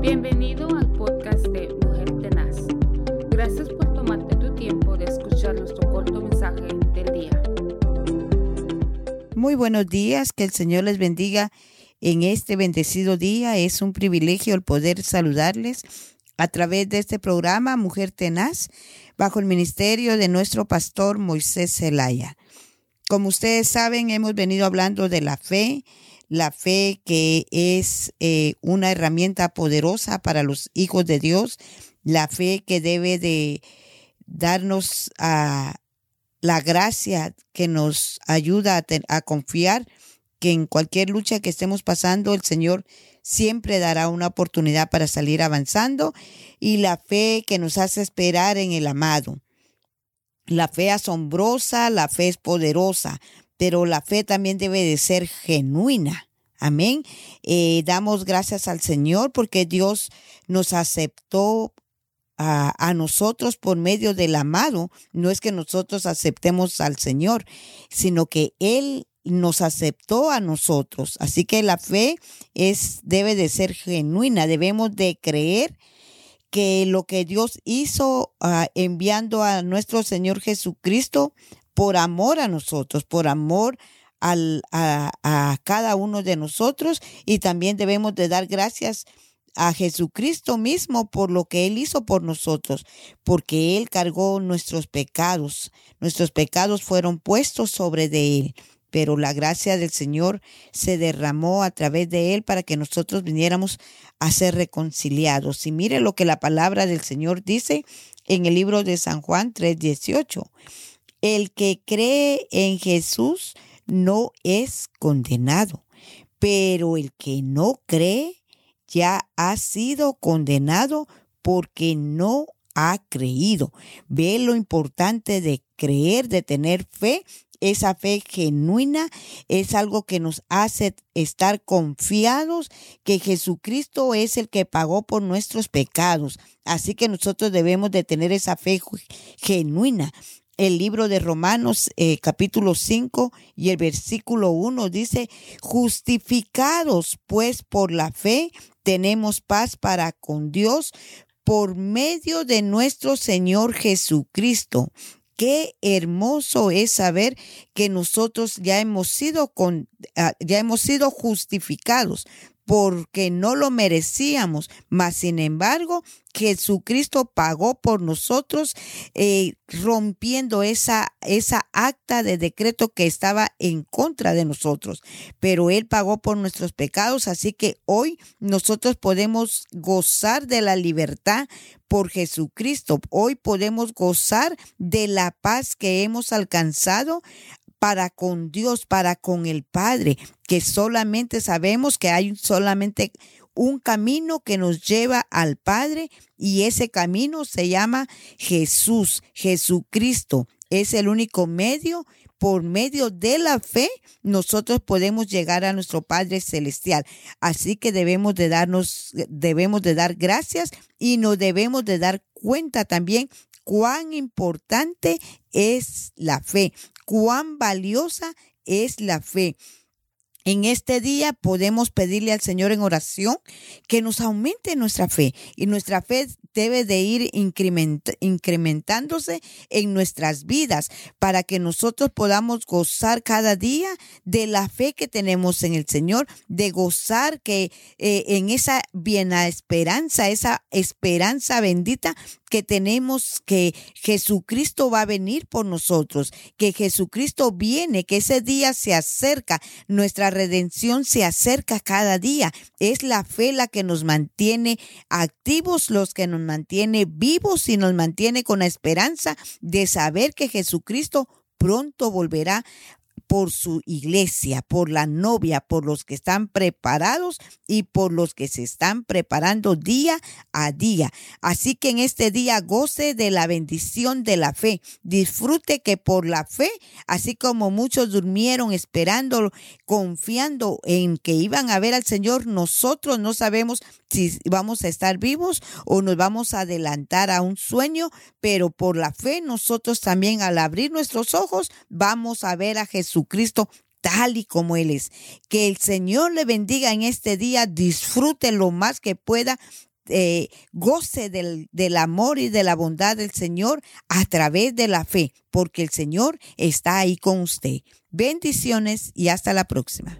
Bienvenido al podcast de Mujer Tenaz. Gracias por tomarte tu tiempo de escuchar nuestro corto mensaje del día. Muy buenos días, que el Señor les bendiga en este bendecido día. Es un privilegio el poder saludarles a través de este programa Mujer Tenaz, bajo el ministerio de nuestro pastor Moisés Zelaya. Como ustedes saben, hemos venido hablando de la fe, la fe que es eh, una herramienta poderosa para los hijos de Dios, la fe que debe de darnos a la gracia que nos ayuda a, a confiar que en cualquier lucha que estemos pasando, el Señor siempre dará una oportunidad para salir avanzando y la fe que nos hace esperar en el amado. La fe asombrosa, la fe es poderosa, pero la fe también debe de ser genuina. Amén. Eh, damos gracias al Señor porque Dios nos aceptó a, nosotros por medio del amado. No es que nosotros aceptemos al Señor, sino que Él nos aceptó a nosotros. Así que la fe es, debe de ser genuina. Debemos de creer que lo que Dios hizo uh, enviando a nuestro Señor Jesucristo por amor a nosotros, por amor al, a, cada uno de nosotros y también debemos de dar gracias a Jesucristo mismo por lo que Él hizo por nosotros, porque Él cargó nuestros pecados, nuestros pecados fueron puestos sobre de Él pero la gracia del Señor se derramó a través de él para que nosotros viniéramos a ser reconciliados. Y mire lo que la palabra del Señor dice en el libro de San Juan 3:18. El que cree en Jesús no es condenado, pero el que no cree ya ha sido condenado porque no ha creído. Ve lo importante de creer, de tener fe esa fe genuina es algo que nos hace estar confiados que Jesucristo es el que pagó por nuestros pecados. Así que nosotros debemos de tener esa fe genuina. El libro de Romanos eh, capítulo 5 y el versículo 1 dice, justificados pues por la fe, tenemos paz para con Dios por medio de nuestro Señor Jesucristo, Qué hermoso es saber que nosotros ya hemos sido con, ah, ya hemos sido justificados porque no lo merecíamos, mas sin embargo Jesucristo pagó por nosotros, eh, rompiendo esa, esa acta de decreto que estaba en contra de nosotros. Pero Él pagó por nuestros pecados, así que hoy nosotros podemos gozar de la libertad por Jesucristo. Hoy podemos gozar de la paz que hemos alcanzado para con Dios, para con el Padre, que solamente sabemos que hay solamente un camino que nos lleva al Padre y ese camino se llama Jesús, Jesucristo. Es el único medio por medio de la fe nosotros podemos llegar a nuestro Padre celestial. Así que debemos de darnos debemos de dar gracias y nos debemos de dar cuenta también cuán importante es la fe, cuán valiosa es la fe. En este día podemos pedirle al Señor en oración que nos aumente nuestra fe y nuestra fe debe de ir incrementándose en nuestras vidas para que nosotros podamos gozar cada día de la fe que tenemos en el Señor, de gozar que eh, en esa biena esperanza, esa esperanza bendita que tenemos que Jesucristo va a venir por nosotros, que Jesucristo viene, que ese día se acerca, nuestra redención se acerca cada día. Es la fe la que nos mantiene activos, los que nos mantiene vivos y nos mantiene con la esperanza de saber que Jesucristo pronto volverá por su iglesia, por la novia, por los que están preparados y por los que se están preparando día a día. Así que en este día goce de la bendición de la fe. Disfrute que por la fe, así como muchos durmieron esperando, confiando en que iban a ver al Señor, nosotros no sabemos si vamos a estar vivos o nos vamos a adelantar a un sueño, pero por la fe nosotros también al abrir nuestros ojos vamos a ver a Jesucristo tal y como Él es. Que el Señor le bendiga en este día, disfrute lo más que pueda eh, goce del, del amor y de la bondad del Señor a través de la fe, porque el Señor está ahí con usted. Bendiciones y hasta la próxima.